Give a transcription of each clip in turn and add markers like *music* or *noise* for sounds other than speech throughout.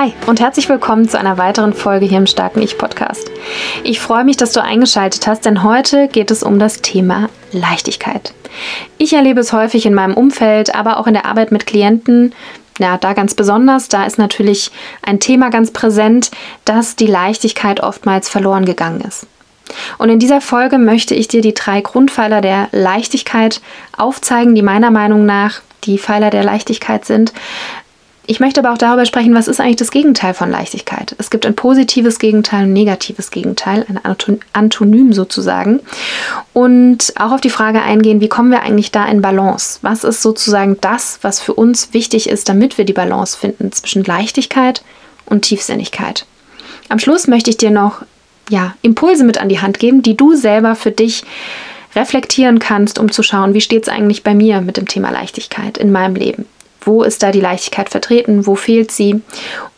Hi und herzlich willkommen zu einer weiteren Folge hier im Starken Ich Podcast. Ich freue mich, dass du eingeschaltet hast, denn heute geht es um das Thema Leichtigkeit. Ich erlebe es häufig in meinem Umfeld, aber auch in der Arbeit mit Klienten. Ja, da ganz besonders, da ist natürlich ein Thema ganz präsent, dass die Leichtigkeit oftmals verloren gegangen ist. Und in dieser Folge möchte ich dir die drei Grundpfeiler der Leichtigkeit aufzeigen, die meiner Meinung nach die Pfeiler der Leichtigkeit sind, ich möchte aber auch darüber sprechen, was ist eigentlich das Gegenteil von Leichtigkeit. Es gibt ein positives Gegenteil und ein negatives Gegenteil, ein Antonym sozusagen. Und auch auf die Frage eingehen, wie kommen wir eigentlich da in Balance? Was ist sozusagen das, was für uns wichtig ist, damit wir die Balance finden zwischen Leichtigkeit und Tiefsinnigkeit? Am Schluss möchte ich dir noch ja, Impulse mit an die Hand geben, die du selber für dich reflektieren kannst, um zu schauen, wie steht es eigentlich bei mir mit dem Thema Leichtigkeit in meinem Leben. Wo ist da die Leichtigkeit vertreten? Wo fehlt sie?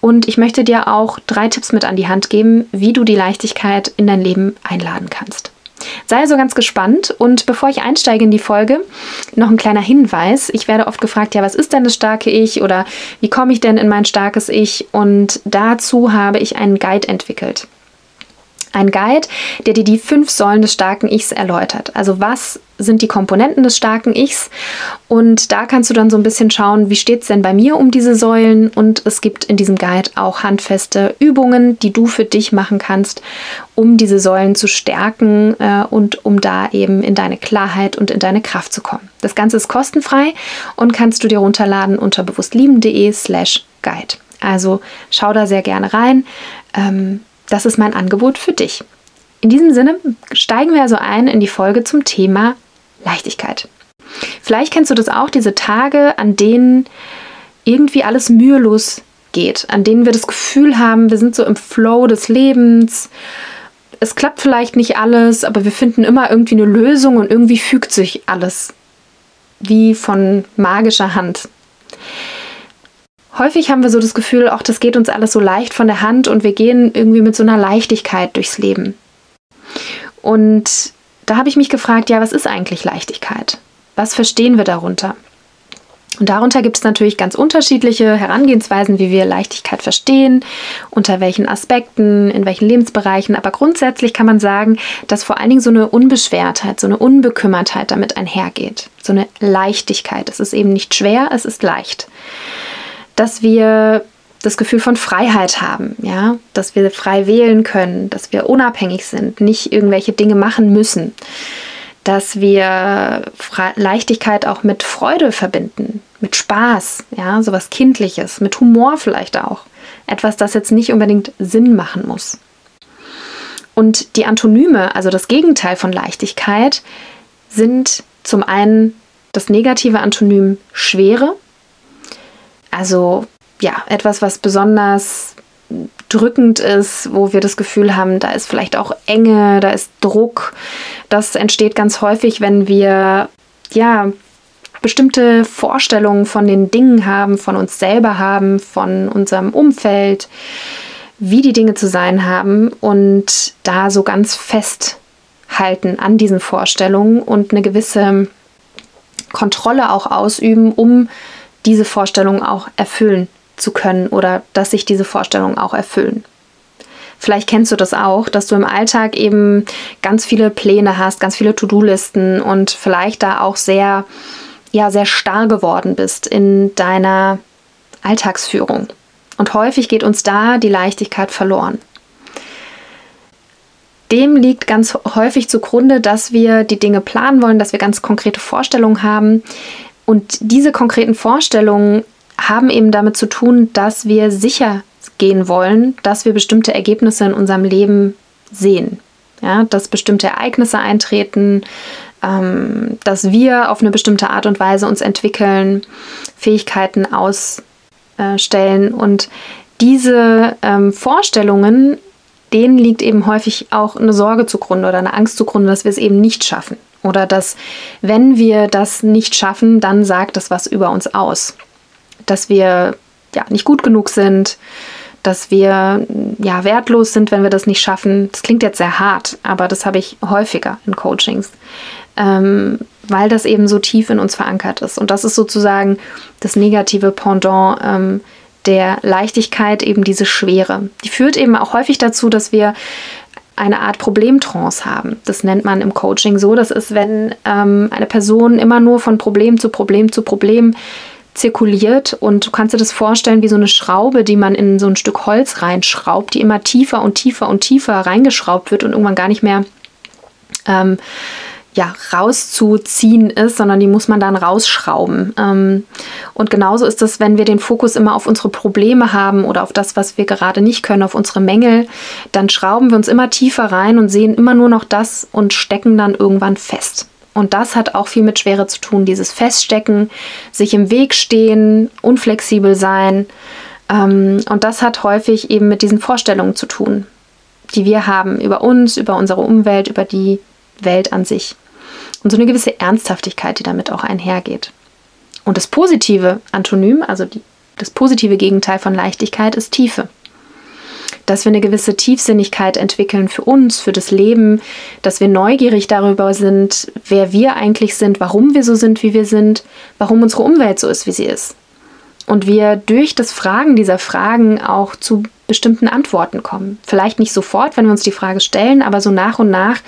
Und ich möchte dir auch drei Tipps mit an die Hand geben, wie du die Leichtigkeit in dein Leben einladen kannst. Sei also ganz gespannt und bevor ich einsteige in die Folge, noch ein kleiner Hinweis. Ich werde oft gefragt, ja, was ist denn das starke Ich oder wie komme ich denn in mein starkes Ich? Und dazu habe ich einen Guide entwickelt. Ein Guide, der dir die fünf Säulen des starken Ichs erläutert. Also was sind die Komponenten des starken Ichs? Und da kannst du dann so ein bisschen schauen, wie steht es denn bei mir um diese Säulen? Und es gibt in diesem Guide auch handfeste Übungen, die du für dich machen kannst, um diese Säulen zu stärken äh, und um da eben in deine Klarheit und in deine Kraft zu kommen. Das Ganze ist kostenfrei und kannst du dir runterladen unter bewusstlieben.de slash guide. Also schau da sehr gerne rein. Ähm, das ist mein Angebot für dich. In diesem Sinne steigen wir also ein in die Folge zum Thema Leichtigkeit. Vielleicht kennst du das auch, diese Tage, an denen irgendwie alles mühelos geht, an denen wir das Gefühl haben, wir sind so im Flow des Lebens. Es klappt vielleicht nicht alles, aber wir finden immer irgendwie eine Lösung und irgendwie fügt sich alles wie von magischer Hand. Häufig haben wir so das Gefühl, auch das geht uns alles so leicht von der Hand und wir gehen irgendwie mit so einer Leichtigkeit durchs Leben. Und da habe ich mich gefragt, ja, was ist eigentlich Leichtigkeit? Was verstehen wir darunter? Und darunter gibt es natürlich ganz unterschiedliche Herangehensweisen, wie wir Leichtigkeit verstehen, unter welchen Aspekten, in welchen Lebensbereichen. Aber grundsätzlich kann man sagen, dass vor allen Dingen so eine Unbeschwertheit, so eine Unbekümmertheit damit einhergeht. So eine Leichtigkeit. Es ist eben nicht schwer, es ist leicht dass wir das Gefühl von Freiheit haben, ja, dass wir frei wählen können, dass wir unabhängig sind, nicht irgendwelche Dinge machen müssen, dass wir Fre Leichtigkeit auch mit Freude verbinden, mit Spaß, ja, sowas Kindliches, mit Humor vielleicht auch, etwas, das jetzt nicht unbedingt Sinn machen muss. Und die Antonyme, also das Gegenteil von Leichtigkeit, sind zum einen das negative Antonym Schwere, also ja, etwas, was besonders drückend ist, wo wir das Gefühl haben, da ist vielleicht auch Enge, da ist Druck. Das entsteht ganz häufig, wenn wir ja bestimmte Vorstellungen von den Dingen haben, von uns selber haben, von unserem Umfeld, wie die Dinge zu sein haben und da so ganz festhalten an diesen Vorstellungen und eine gewisse Kontrolle auch ausüben, um diese Vorstellungen auch erfüllen zu können oder dass sich diese Vorstellungen auch erfüllen. Vielleicht kennst du das auch, dass du im Alltag eben ganz viele Pläne hast, ganz viele To-Do-Listen und vielleicht da auch sehr, ja, sehr starr geworden bist in deiner Alltagsführung. Und häufig geht uns da die Leichtigkeit verloren. Dem liegt ganz häufig zugrunde, dass wir die Dinge planen wollen, dass wir ganz konkrete Vorstellungen haben, und diese konkreten Vorstellungen haben eben damit zu tun, dass wir sicher gehen wollen, dass wir bestimmte Ergebnisse in unserem Leben sehen. Ja, dass bestimmte Ereignisse eintreten, ähm, dass wir auf eine bestimmte Art und Weise uns entwickeln, Fähigkeiten ausstellen. Und diese ähm, Vorstellungen, denen liegt eben häufig auch eine Sorge zugrunde oder eine Angst zugrunde, dass wir es eben nicht schaffen. Oder dass, wenn wir das nicht schaffen, dann sagt das was über uns aus. Dass wir ja nicht gut genug sind, dass wir ja wertlos sind, wenn wir das nicht schaffen. Das klingt jetzt sehr hart, aber das habe ich häufiger in Coachings, ähm, weil das eben so tief in uns verankert ist. Und das ist sozusagen das negative Pendant ähm, der Leichtigkeit, eben diese Schwere. Die führt eben auch häufig dazu, dass wir eine Art Problemtrance haben. Das nennt man im Coaching so. Das ist, wenn ähm, eine Person immer nur von Problem zu Problem zu Problem zirkuliert und du kannst dir das vorstellen wie so eine Schraube, die man in so ein Stück Holz reinschraubt, die immer tiefer und tiefer und tiefer reingeschraubt wird und irgendwann gar nicht mehr ähm, ja, rauszuziehen ist, sondern die muss man dann rausschrauben. Ähm, und genauso ist es, wenn wir den Fokus immer auf unsere Probleme haben oder auf das, was wir gerade nicht können, auf unsere Mängel, dann schrauben wir uns immer tiefer rein und sehen immer nur noch das und stecken dann irgendwann fest. Und das hat auch viel mit Schwere zu tun, dieses Feststecken, sich im Weg stehen, unflexibel sein. Ähm, und das hat häufig eben mit diesen Vorstellungen zu tun, die wir haben über uns, über unsere Umwelt, über die Welt an sich. Und so eine gewisse Ernsthaftigkeit, die damit auch einhergeht. Und das positive Antonym, also die, das positive Gegenteil von Leichtigkeit, ist Tiefe dass wir eine gewisse Tiefsinnigkeit entwickeln für uns, für das Leben, dass wir neugierig darüber sind, wer wir eigentlich sind, warum wir so sind, wie wir sind, warum unsere Umwelt so ist, wie sie ist. Und wir durch das Fragen dieser Fragen auch zu bestimmten Antworten kommen. Vielleicht nicht sofort, wenn wir uns die Frage stellen, aber so nach und nach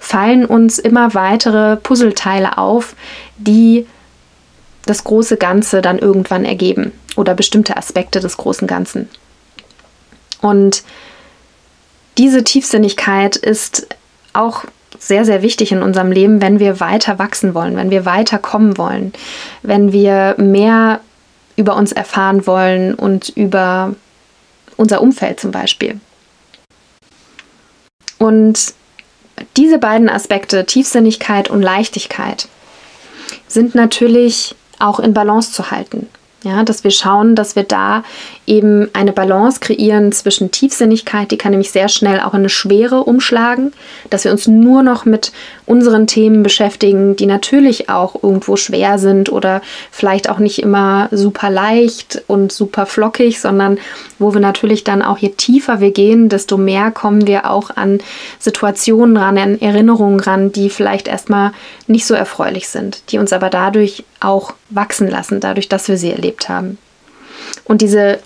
fallen uns immer weitere Puzzleteile auf, die das große Ganze dann irgendwann ergeben oder bestimmte Aspekte des großen Ganzen. Und diese Tiefsinnigkeit ist auch sehr, sehr wichtig in unserem Leben, wenn wir weiter wachsen wollen, wenn wir weiter kommen wollen, wenn wir mehr über uns erfahren wollen und über unser Umfeld zum Beispiel. Und diese beiden Aspekte, Tiefsinnigkeit und Leichtigkeit, sind natürlich auch in Balance zu halten. Ja, dass wir schauen, dass wir da eben eine Balance kreieren zwischen Tiefsinnigkeit, die kann nämlich sehr schnell auch in eine Schwere umschlagen, dass wir uns nur noch mit unseren Themen beschäftigen, die natürlich auch irgendwo schwer sind oder vielleicht auch nicht immer super leicht und super flockig, sondern wo wir natürlich dann auch je tiefer wir gehen, desto mehr kommen wir auch an Situationen ran, an Erinnerungen ran, die vielleicht erstmal nicht so erfreulich sind, die uns aber dadurch auch wachsen lassen, dadurch, dass wir sie erlebt haben. Und diese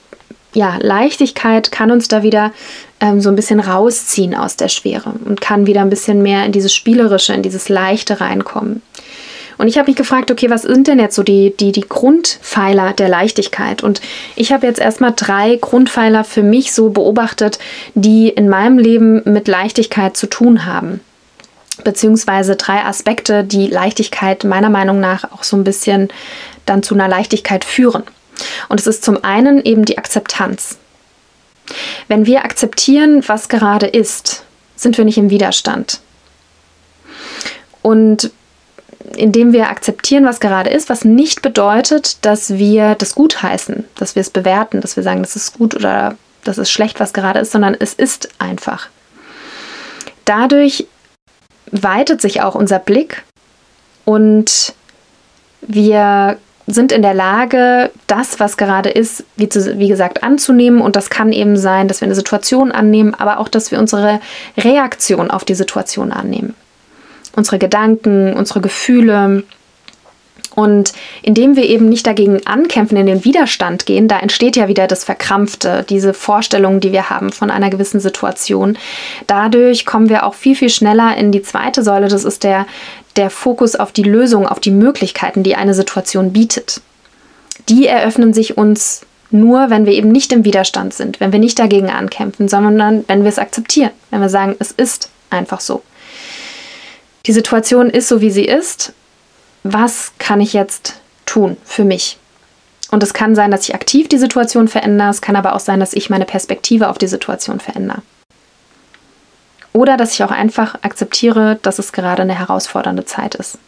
ja, Leichtigkeit kann uns da wieder ähm, so ein bisschen rausziehen aus der Schwere und kann wieder ein bisschen mehr in dieses Spielerische, in dieses Leichte reinkommen. Und ich habe mich gefragt, okay, was sind denn jetzt so die, die, die Grundpfeiler der Leichtigkeit? Und ich habe jetzt erstmal drei Grundpfeiler für mich so beobachtet, die in meinem Leben mit Leichtigkeit zu tun haben. Beziehungsweise drei Aspekte, die Leichtigkeit meiner Meinung nach auch so ein bisschen dann zu einer Leichtigkeit führen. Und es ist zum einen eben die Akzeptanz. Wenn wir akzeptieren, was gerade ist, sind wir nicht im Widerstand. Und indem wir akzeptieren, was gerade ist, was nicht bedeutet, dass wir das gut heißen, dass wir es bewerten, dass wir sagen, das ist gut oder das ist schlecht, was gerade ist, sondern es ist einfach. Dadurch weitet sich auch unser Blick und wir sind in der Lage, das, was gerade ist, wie, zu, wie, gesagt, anzunehmen. Und das kann eben sein, dass wir eine Situation annehmen, aber auch, dass wir unsere Reaktion auf die Situation annehmen. Unsere Gedanken, unsere Gefühle. Und indem wir eben nicht dagegen ankämpfen, in den Widerstand gehen, da entsteht ja wieder das Verkrampfte, diese Vorstellung, die wir haben von einer gewissen Situation. Dadurch kommen wir auch viel, viel schneller in die zweite Säule. Das ist der, der Fokus auf die Lösung, auf die Möglichkeiten, die eine Situation bietet. Die eröffnen sich uns nur, wenn wir eben nicht im Widerstand sind, wenn wir nicht dagegen ankämpfen, sondern wenn wir es akzeptieren, wenn wir sagen, es ist einfach so. Die Situation ist so, wie sie ist. Was kann ich jetzt tun für mich? Und es kann sein, dass ich aktiv die Situation verändere, es kann aber auch sein, dass ich meine Perspektive auf die Situation verändere. Oder dass ich auch einfach akzeptiere, dass es gerade eine herausfordernde Zeit ist.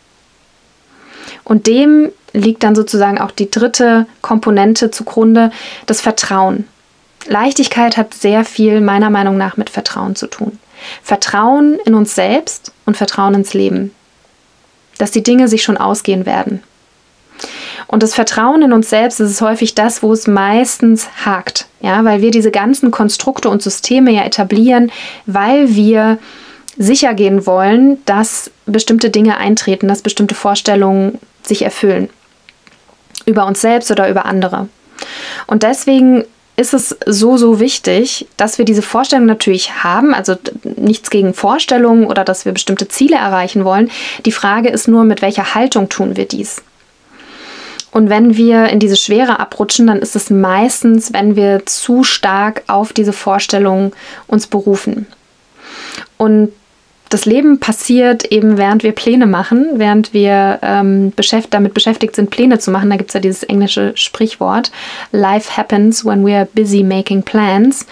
Und dem liegt dann sozusagen auch die dritte Komponente zugrunde, das Vertrauen. Leichtigkeit hat sehr viel meiner Meinung nach mit Vertrauen zu tun. Vertrauen in uns selbst und Vertrauen ins Leben. Dass die Dinge sich schon ausgehen werden. Und das Vertrauen in uns selbst ist häufig das, wo es meistens hakt. Ja, weil wir diese ganzen Konstrukte und Systeme ja etablieren, weil wir sicher gehen wollen, dass bestimmte Dinge eintreten, dass bestimmte Vorstellungen sich erfüllen. Über uns selbst oder über andere. Und deswegen ist es so, so wichtig, dass wir diese Vorstellung natürlich haben. Also nichts gegen Vorstellungen oder dass wir bestimmte Ziele erreichen wollen. Die Frage ist nur, mit welcher Haltung tun wir dies? Und wenn wir in diese Schwere abrutschen, dann ist es meistens, wenn wir zu stark auf diese Vorstellung uns berufen. Und das Leben passiert eben, während wir Pläne machen, während wir ähm, beschäft damit beschäftigt sind, Pläne zu machen. Da gibt es ja dieses englische Sprichwort, Life happens when we are busy making plans.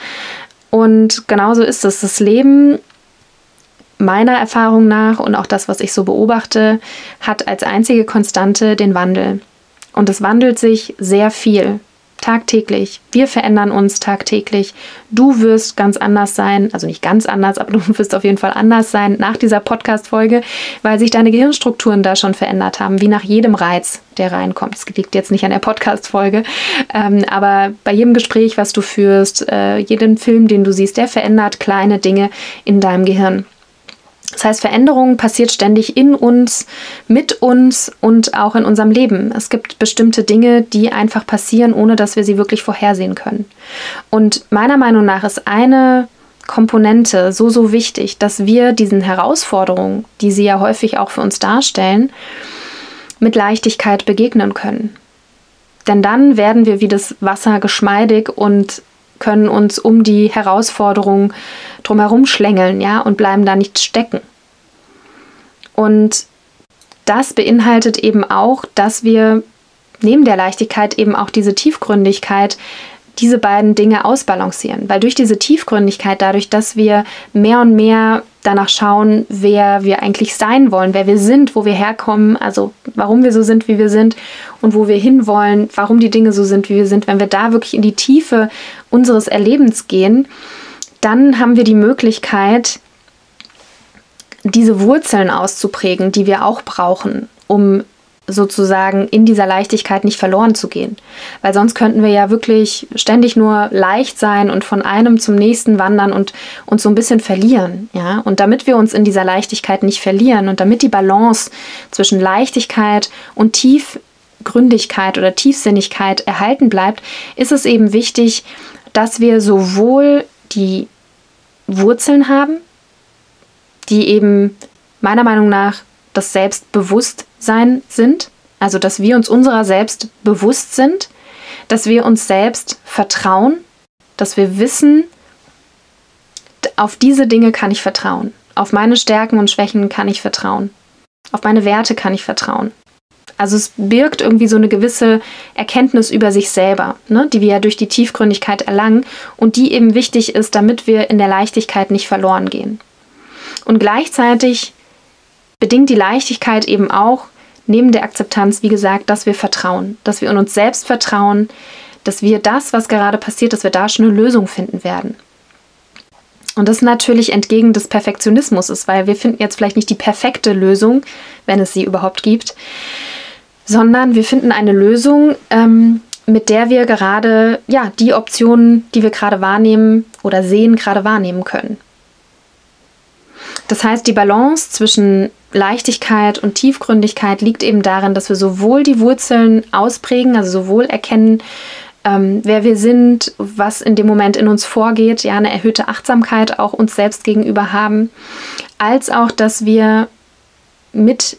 Und genauso ist es. Das Leben, meiner Erfahrung nach und auch das, was ich so beobachte, hat als einzige Konstante den Wandel. Und es wandelt sich sehr viel tagtäglich. Wir verändern uns tagtäglich. Du wirst ganz anders sein, also nicht ganz anders, aber *laughs* du wirst auf jeden Fall anders sein nach dieser Podcast-Folge, weil sich deine Gehirnstrukturen da schon verändert haben, wie nach jedem Reiz, der reinkommt. Es liegt jetzt nicht an der Podcast-Folge, ähm, aber bei jedem Gespräch, was du führst, äh, jedem Film, den du siehst, der verändert kleine Dinge in deinem Gehirn. Das heißt, Veränderung passiert ständig in uns, mit uns und auch in unserem Leben. Es gibt bestimmte Dinge, die einfach passieren, ohne dass wir sie wirklich vorhersehen können. Und meiner Meinung nach ist eine Komponente so, so wichtig, dass wir diesen Herausforderungen, die sie ja häufig auch für uns darstellen, mit Leichtigkeit begegnen können. Denn dann werden wir wie das Wasser geschmeidig und können uns um die Herausforderungen drumherum schlängeln, ja, und bleiben da nicht stecken. Und das beinhaltet eben auch, dass wir neben der Leichtigkeit eben auch diese Tiefgründigkeit diese beiden Dinge ausbalancieren. Weil durch diese Tiefgründigkeit, dadurch, dass wir mehr und mehr danach schauen, wer wir eigentlich sein wollen, wer wir sind, wo wir herkommen, also warum wir so sind, wie wir sind und wo wir hinwollen, warum die Dinge so sind, wie wir sind, wenn wir da wirklich in die Tiefe unseres Erlebens gehen, dann haben wir die Möglichkeit, diese Wurzeln auszuprägen, die wir auch brauchen, um sozusagen in dieser Leichtigkeit nicht verloren zu gehen. Weil sonst könnten wir ja wirklich ständig nur leicht sein und von einem zum nächsten wandern und uns so ein bisschen verlieren. Ja? Und damit wir uns in dieser Leichtigkeit nicht verlieren und damit die Balance zwischen Leichtigkeit und Tiefgründigkeit oder Tiefsinnigkeit erhalten bleibt, ist es eben wichtig, dass wir sowohl die Wurzeln haben, die eben meiner Meinung nach das Selbstbewusstsein sind, also dass wir uns unserer selbst bewusst sind, dass wir uns selbst vertrauen, dass wir wissen, auf diese Dinge kann ich vertrauen, auf meine Stärken und Schwächen kann ich vertrauen, auf meine Werte kann ich vertrauen. Also es birgt irgendwie so eine gewisse Erkenntnis über sich selber, ne, die wir ja durch die Tiefgründigkeit erlangen und die eben wichtig ist, damit wir in der Leichtigkeit nicht verloren gehen. Und gleichzeitig bedingt die Leichtigkeit eben auch neben der Akzeptanz, wie gesagt, dass wir vertrauen, dass wir in uns selbst vertrauen, dass wir das, was gerade passiert, dass wir da schon eine Lösung finden werden. Und das natürlich entgegen des Perfektionismus ist, weil wir finden jetzt vielleicht nicht die perfekte Lösung, wenn es sie überhaupt gibt, sondern wir finden eine Lösung, ähm, mit der wir gerade ja die Optionen, die wir gerade wahrnehmen oder sehen, gerade wahrnehmen können. Das heißt, die Balance zwischen Leichtigkeit und Tiefgründigkeit liegt eben darin, dass wir sowohl die Wurzeln ausprägen, also sowohl erkennen, ähm, wer wir sind, was in dem Moment in uns vorgeht, ja, eine erhöhte Achtsamkeit auch uns selbst gegenüber haben, als auch, dass wir mit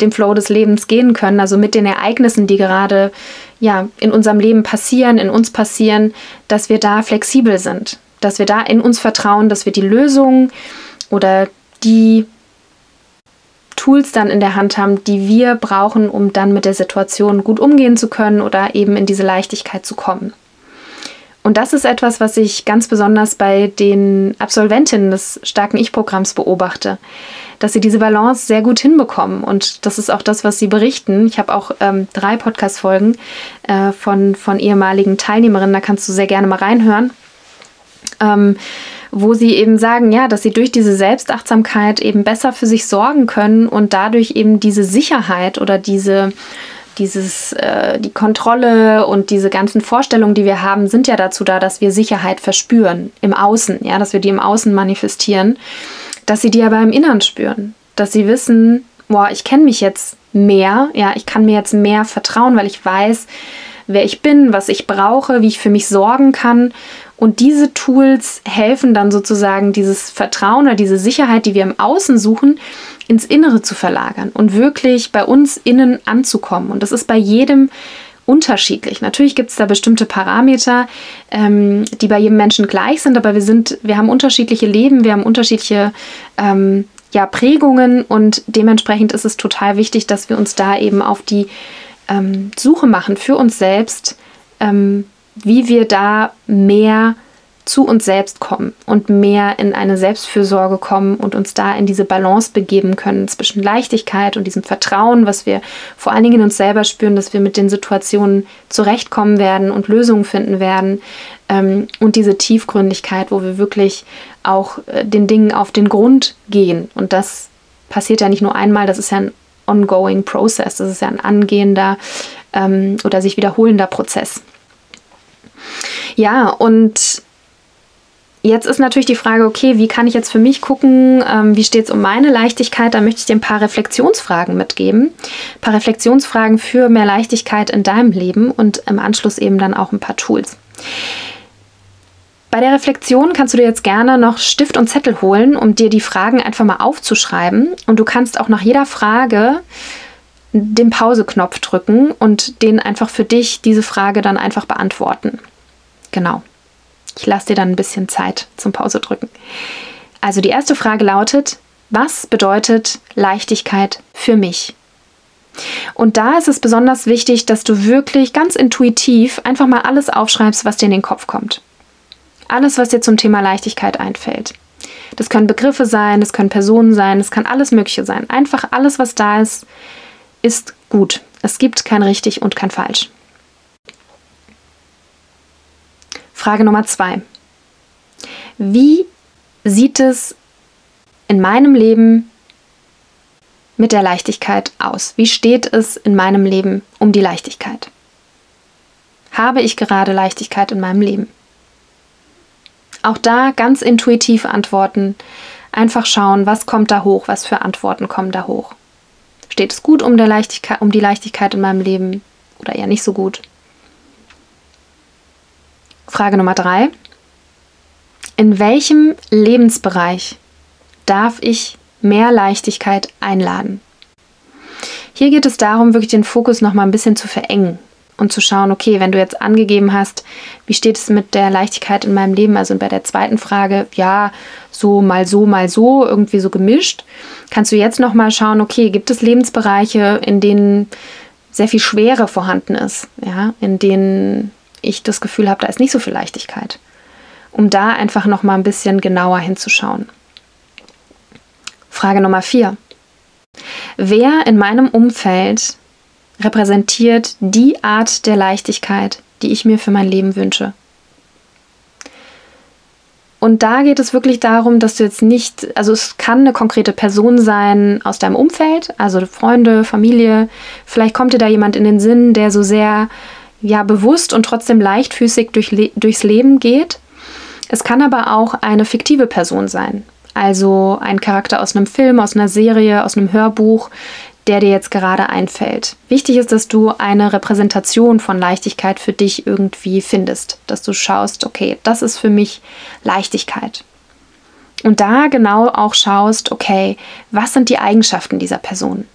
dem Flow des Lebens gehen können, also mit den Ereignissen, die gerade ja in unserem Leben passieren, in uns passieren, dass wir da flexibel sind, dass wir da in uns vertrauen, dass wir die Lösungen oder die Tools dann in der Hand haben, die wir brauchen, um dann mit der Situation gut umgehen zu können oder eben in diese Leichtigkeit zu kommen. Und das ist etwas, was ich ganz besonders bei den Absolventinnen des starken Ich-Programms beobachte, dass sie diese Balance sehr gut hinbekommen. Und das ist auch das, was sie berichten. Ich habe auch ähm, drei Podcast-Folgen äh, von, von ehemaligen Teilnehmerinnen, da kannst du sehr gerne mal reinhören. Ähm, wo sie eben sagen, ja, dass sie durch diese Selbstachtsamkeit eben besser für sich sorgen können und dadurch eben diese Sicherheit oder diese dieses, äh, die Kontrolle und diese ganzen Vorstellungen, die wir haben, sind ja dazu da, dass wir Sicherheit verspüren im Außen, ja, dass wir die im Außen manifestieren, dass sie die aber im Innern spüren, dass sie wissen, boah, ich kenne mich jetzt mehr, ja, ich kann mir jetzt mehr vertrauen, weil ich weiß, wer ich bin, was ich brauche, wie ich für mich sorgen kann. Und diese Tools helfen dann sozusagen, dieses Vertrauen oder diese Sicherheit, die wir im Außen suchen, ins Innere zu verlagern und wirklich bei uns innen anzukommen. Und das ist bei jedem unterschiedlich. Natürlich gibt es da bestimmte Parameter, ähm, die bei jedem Menschen gleich sind, aber wir sind, wir haben unterschiedliche Leben, wir haben unterschiedliche ähm, ja, Prägungen und dementsprechend ist es total wichtig, dass wir uns da eben auf die ähm, Suche machen für uns selbst, ähm, wie wir da mehr zu uns selbst kommen und mehr in eine Selbstfürsorge kommen und uns da in diese Balance begeben können zwischen Leichtigkeit und diesem Vertrauen, was wir vor allen Dingen in uns selber spüren, dass wir mit den Situationen zurechtkommen werden und Lösungen finden werden ähm, und diese Tiefgründigkeit, wo wir wirklich auch äh, den Dingen auf den Grund gehen und das passiert ja nicht nur einmal, das ist ja ein ongoing Process, das ist ja ein angehender ähm, oder sich wiederholender Prozess. Ja, und Jetzt ist natürlich die Frage, okay, wie kann ich jetzt für mich gucken, ähm, wie steht es um meine Leichtigkeit? Da möchte ich dir ein paar Reflexionsfragen mitgeben. Ein paar Reflexionsfragen für mehr Leichtigkeit in deinem Leben und im Anschluss eben dann auch ein paar Tools. Bei der Reflexion kannst du dir jetzt gerne noch Stift und Zettel holen, um dir die Fragen einfach mal aufzuschreiben. Und du kannst auch nach jeder Frage den Pause-Knopf drücken und den einfach für dich diese Frage dann einfach beantworten. Genau. Ich lasse dir dann ein bisschen Zeit zum Pause drücken. Also die erste Frage lautet, was bedeutet Leichtigkeit für mich? Und da ist es besonders wichtig, dass du wirklich ganz intuitiv einfach mal alles aufschreibst, was dir in den Kopf kommt. Alles, was dir zum Thema Leichtigkeit einfällt. Das können Begriffe sein, das können Personen sein, das kann alles Mögliche sein. Einfach alles, was da ist, ist gut. Es gibt kein richtig und kein falsch. Frage Nummer zwei. Wie sieht es in meinem Leben mit der Leichtigkeit aus? Wie steht es in meinem Leben um die Leichtigkeit? Habe ich gerade Leichtigkeit in meinem Leben? Auch da ganz intuitiv antworten. Einfach schauen, was kommt da hoch, was für Antworten kommen da hoch. Steht es gut um, der Leichtigkeit, um die Leichtigkeit in meinem Leben oder eher nicht so gut? Frage Nummer drei. In welchem Lebensbereich darf ich mehr Leichtigkeit einladen? Hier geht es darum, wirklich den Fokus noch mal ein bisschen zu verengen und zu schauen, okay, wenn du jetzt angegeben hast, wie steht es mit der Leichtigkeit in meinem Leben, also bei der zweiten Frage, ja, so mal so, mal so, irgendwie so gemischt, kannst du jetzt noch mal schauen, okay, gibt es Lebensbereiche, in denen sehr viel Schwere vorhanden ist, ja, in denen ich das Gefühl habe, da ist nicht so viel Leichtigkeit. Um da einfach noch mal ein bisschen genauer hinzuschauen. Frage Nummer vier. Wer in meinem Umfeld repräsentiert die Art der Leichtigkeit, die ich mir für mein Leben wünsche? Und da geht es wirklich darum, dass du jetzt nicht, also es kann eine konkrete Person sein aus deinem Umfeld, also Freunde, Familie. Vielleicht kommt dir da jemand in den Sinn, der so sehr ja bewusst und trotzdem leichtfüßig durch, durchs Leben geht. Es kann aber auch eine fiktive Person sein, also ein Charakter aus einem Film, aus einer Serie, aus einem Hörbuch, der dir jetzt gerade einfällt. Wichtig ist, dass du eine Repräsentation von Leichtigkeit für dich irgendwie findest, dass du schaust, okay, das ist für mich Leichtigkeit. Und da genau auch schaust, okay, was sind die Eigenschaften dieser Person?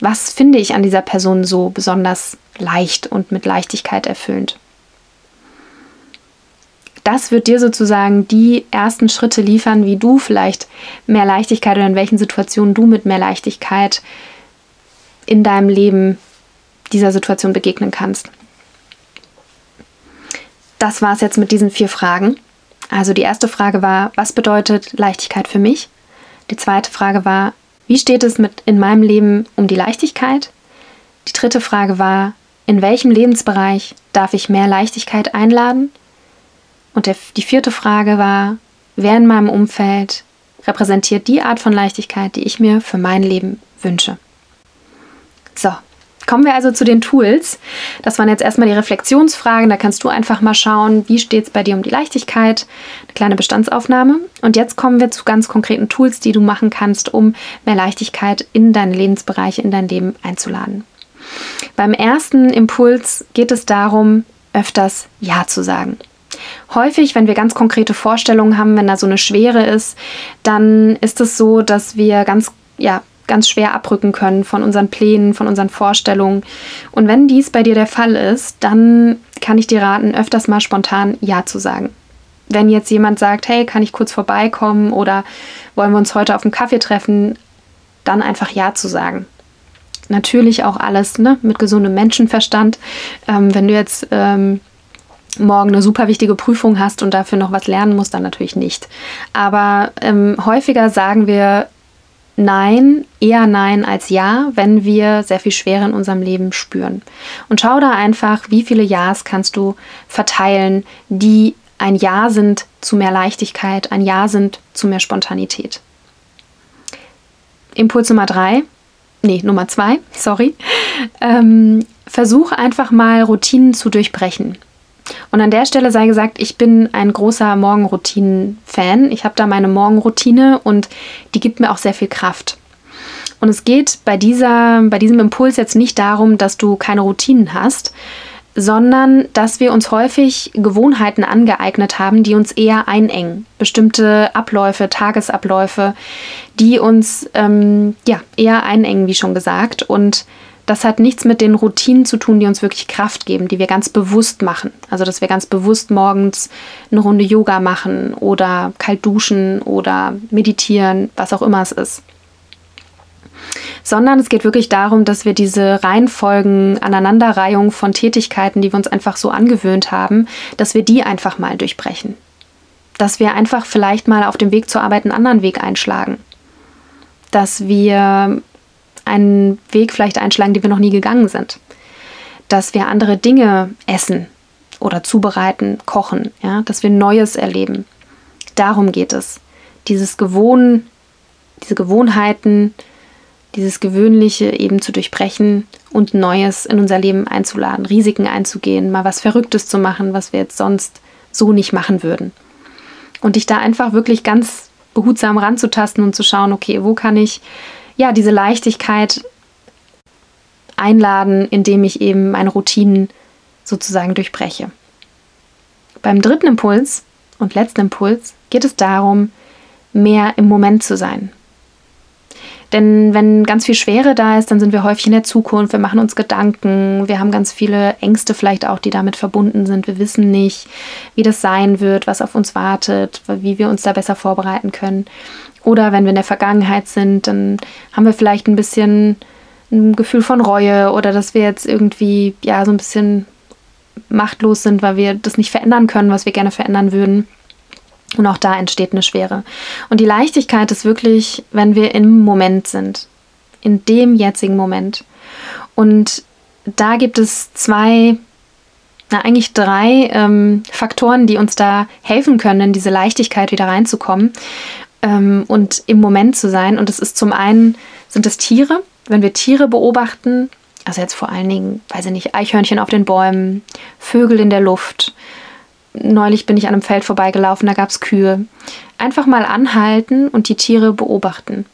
Was finde ich an dieser Person so besonders leicht und mit Leichtigkeit erfüllend? Das wird dir sozusagen die ersten Schritte liefern, wie du vielleicht mehr Leichtigkeit oder in welchen Situationen du mit mehr Leichtigkeit in deinem Leben dieser Situation begegnen kannst. Das war es jetzt mit diesen vier Fragen. Also die erste Frage war, was bedeutet Leichtigkeit für mich? Die zweite Frage war, wie steht es mit in meinem Leben um die Leichtigkeit? Die dritte Frage war, in welchem Lebensbereich darf ich mehr Leichtigkeit einladen? Und der, die vierte Frage war, wer in meinem Umfeld repräsentiert die Art von Leichtigkeit, die ich mir für mein Leben wünsche? So, Kommen wir also zu den Tools. Das waren jetzt erstmal die Reflexionsfragen. Da kannst du einfach mal schauen, wie steht es bei dir um die Leichtigkeit. Eine kleine Bestandsaufnahme. Und jetzt kommen wir zu ganz konkreten Tools, die du machen kannst, um mehr Leichtigkeit in deine Lebensbereiche, in dein Leben einzuladen. Beim ersten Impuls geht es darum, öfters Ja zu sagen. Häufig, wenn wir ganz konkrete Vorstellungen haben, wenn da so eine Schwere ist, dann ist es so, dass wir ganz ja, ganz schwer abrücken können von unseren Plänen, von unseren Vorstellungen. Und wenn dies bei dir der Fall ist, dann kann ich dir raten, öfters mal spontan Ja zu sagen. Wenn jetzt jemand sagt, hey, kann ich kurz vorbeikommen oder wollen wir uns heute auf einen Kaffee treffen, dann einfach Ja zu sagen. Natürlich auch alles ne, mit gesundem Menschenverstand. Ähm, wenn du jetzt ähm, morgen eine super wichtige Prüfung hast und dafür noch was lernen musst, dann natürlich nicht. Aber ähm, häufiger sagen wir Nein, eher Nein als Ja, wenn wir sehr viel Schwere in unserem Leben spüren. Und schau da einfach, wie viele Ja's kannst du verteilen, die ein Ja sind zu mehr Leichtigkeit, ein Ja sind zu mehr Spontanität. Impuls Nummer drei, nee, Nummer zwei, sorry. Ähm, versuch einfach mal Routinen zu durchbrechen. Und an der Stelle sei gesagt, ich bin ein großer Morgenroutinen-Fan. Ich habe da meine Morgenroutine und die gibt mir auch sehr viel Kraft. Und es geht bei, dieser, bei diesem Impuls jetzt nicht darum, dass du keine Routinen hast, sondern dass wir uns häufig Gewohnheiten angeeignet haben, die uns eher einengen. Bestimmte Abläufe, Tagesabläufe, die uns ähm, ja, eher einengen, wie schon gesagt. Und das hat nichts mit den Routinen zu tun, die uns wirklich Kraft geben, die wir ganz bewusst machen. Also, dass wir ganz bewusst morgens eine Runde Yoga machen oder kalt duschen oder meditieren, was auch immer es ist. Sondern es geht wirklich darum, dass wir diese Reihenfolgen, Aneinanderreihung von Tätigkeiten, die wir uns einfach so angewöhnt haben, dass wir die einfach mal durchbrechen. Dass wir einfach vielleicht mal auf dem Weg zur Arbeit einen anderen Weg einschlagen. Dass wir einen Weg vielleicht einschlagen, den wir noch nie gegangen sind. Dass wir andere Dinge essen oder zubereiten, kochen, ja, dass wir Neues erleben. Darum geht es. Dieses Gewohn, diese Gewohnheiten, dieses Gewöhnliche eben zu durchbrechen und Neues in unser Leben einzuladen, Risiken einzugehen, mal was Verrücktes zu machen, was wir jetzt sonst so nicht machen würden. Und dich da einfach wirklich ganz behutsam ranzutasten und zu schauen, okay, wo kann ich ja, diese Leichtigkeit einladen, indem ich eben meine Routinen sozusagen durchbreche. Beim dritten Impuls und letzten Impuls geht es darum, mehr im Moment zu sein. Denn wenn ganz viel Schwere da ist, dann sind wir häufig in der Zukunft, wir machen uns Gedanken, wir haben ganz viele Ängste vielleicht auch, die damit verbunden sind. Wir wissen nicht, wie das sein wird, was auf uns wartet, wie wir uns da besser vorbereiten können. Oder wenn wir in der Vergangenheit sind, dann haben wir vielleicht ein bisschen ein Gefühl von Reue oder dass wir jetzt irgendwie ja so ein bisschen machtlos sind, weil wir das nicht verändern können, was wir gerne verändern würden. Und auch da entsteht eine Schwere. Und die Leichtigkeit ist wirklich, wenn wir im Moment sind, in dem jetzigen Moment. Und da gibt es zwei, na eigentlich drei ähm, Faktoren, die uns da helfen können, in diese Leichtigkeit wieder reinzukommen ähm, und im Moment zu sein. Und es ist zum einen, sind es Tiere. Wenn wir Tiere beobachten, also jetzt vor allen Dingen, weiß ich nicht, Eichhörnchen auf den Bäumen, Vögel in der Luft. Neulich bin ich an einem Feld vorbeigelaufen, da gab es Kühe. Einfach mal anhalten und die Tiere beobachten.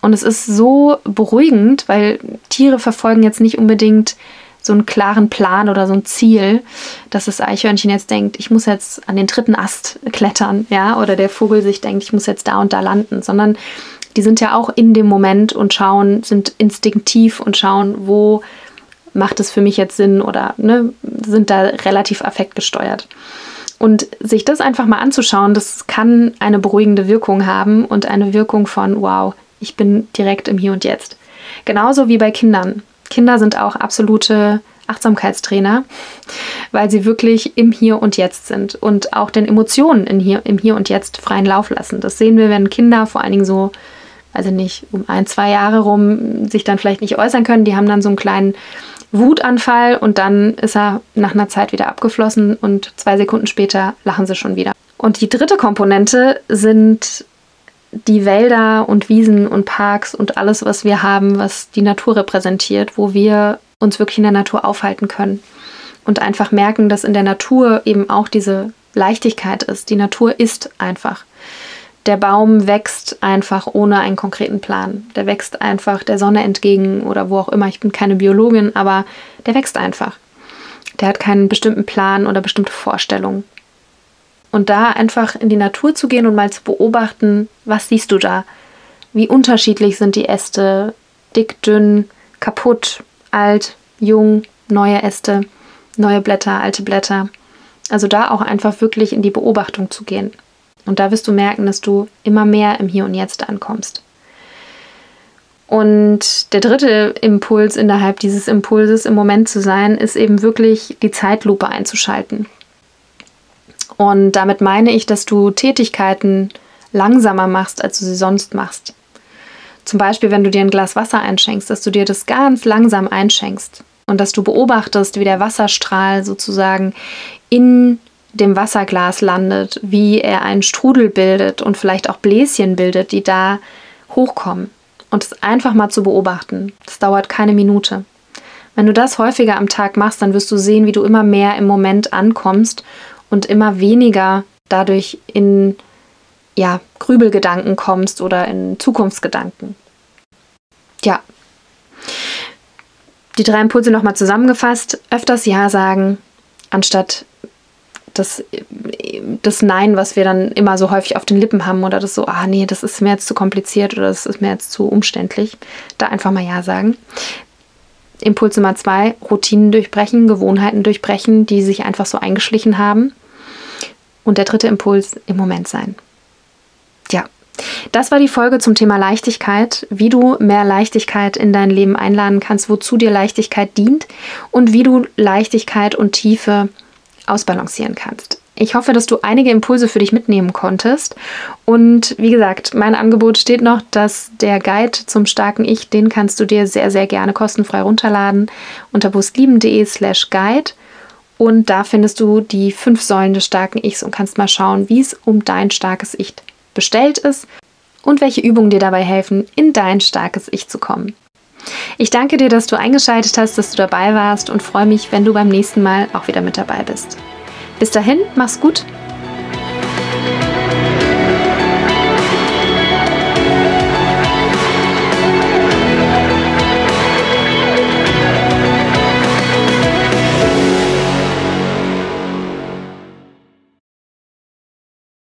Und es ist so beruhigend, weil Tiere verfolgen jetzt nicht unbedingt so einen klaren Plan oder so ein Ziel, dass das Eichhörnchen jetzt denkt, ich muss jetzt an den dritten Ast klettern, ja, oder der Vogel sich denkt, ich muss jetzt da und da landen, sondern die sind ja auch in dem Moment und schauen, sind instinktiv und schauen, wo macht es für mich jetzt Sinn oder ne, sind da relativ affektgesteuert. Und sich das einfach mal anzuschauen, das kann eine beruhigende Wirkung haben und eine Wirkung von, wow, ich bin direkt im Hier und Jetzt. Genauso wie bei Kindern. Kinder sind auch absolute Achtsamkeitstrainer, weil sie wirklich im Hier und Jetzt sind und auch den Emotionen in hier, im Hier und Jetzt freien Lauf lassen. Das sehen wir, wenn Kinder vor allen Dingen so, also nicht um ein, zwei Jahre rum sich dann vielleicht nicht äußern können. Die haben dann so einen kleinen Wutanfall und dann ist er nach einer Zeit wieder abgeflossen und zwei Sekunden später lachen sie schon wieder. Und die dritte Komponente sind die Wälder und Wiesen und Parks und alles, was wir haben, was die Natur repräsentiert, wo wir uns wirklich in der Natur aufhalten können und einfach merken, dass in der Natur eben auch diese Leichtigkeit ist. Die Natur ist einfach. Der Baum wächst einfach ohne einen konkreten Plan. Der wächst einfach der Sonne entgegen oder wo auch immer. Ich bin keine Biologin, aber der wächst einfach. Der hat keinen bestimmten Plan oder bestimmte Vorstellungen. Und da einfach in die Natur zu gehen und mal zu beobachten, was siehst du da? Wie unterschiedlich sind die Äste? Dick, dünn, kaputt, alt, jung, neue Äste, neue Blätter, alte Blätter. Also da auch einfach wirklich in die Beobachtung zu gehen. Und da wirst du merken, dass du immer mehr im Hier und Jetzt ankommst. Und der dritte Impuls innerhalb dieses Impulses im Moment zu sein, ist eben wirklich die Zeitlupe einzuschalten. Und damit meine ich, dass du Tätigkeiten langsamer machst, als du sie sonst machst. Zum Beispiel, wenn du dir ein Glas Wasser einschenkst, dass du dir das ganz langsam einschenkst und dass du beobachtest, wie der Wasserstrahl sozusagen in dem Wasserglas landet, wie er einen Strudel bildet und vielleicht auch Bläschen bildet, die da hochkommen. Und es einfach mal zu beobachten. Das dauert keine Minute. Wenn du das häufiger am Tag machst, dann wirst du sehen, wie du immer mehr im Moment ankommst und immer weniger dadurch in ja, Grübelgedanken kommst oder in Zukunftsgedanken. Ja. Die drei Impulse nochmal zusammengefasst. Öfters Ja sagen, anstatt das, das Nein, was wir dann immer so häufig auf den Lippen haben oder das so, ah nee, das ist mir jetzt zu kompliziert oder das ist mir jetzt zu umständlich. Da einfach mal Ja sagen. Impuls Nummer zwei, Routinen durchbrechen, Gewohnheiten durchbrechen, die sich einfach so eingeschlichen haben. Und der dritte Impuls, im Moment sein. Ja, das war die Folge zum Thema Leichtigkeit, wie du mehr Leichtigkeit in dein Leben einladen kannst, wozu dir Leichtigkeit dient und wie du Leichtigkeit und Tiefe ausbalancieren kannst. Ich hoffe, dass du einige Impulse für dich mitnehmen konntest. Und wie gesagt, mein Angebot steht noch, dass der Guide zum starken Ich, den kannst du dir sehr, sehr gerne kostenfrei runterladen unter bewusstlieben.de slash guide. Und da findest du die fünf Säulen des starken Ichs und kannst mal schauen, wie es um dein starkes Ich bestellt ist und welche Übungen dir dabei helfen, in dein starkes Ich zu kommen. Ich danke dir, dass du eingeschaltet hast, dass du dabei warst und freue mich, wenn du beim nächsten Mal auch wieder mit dabei bist. Bis dahin, mach's gut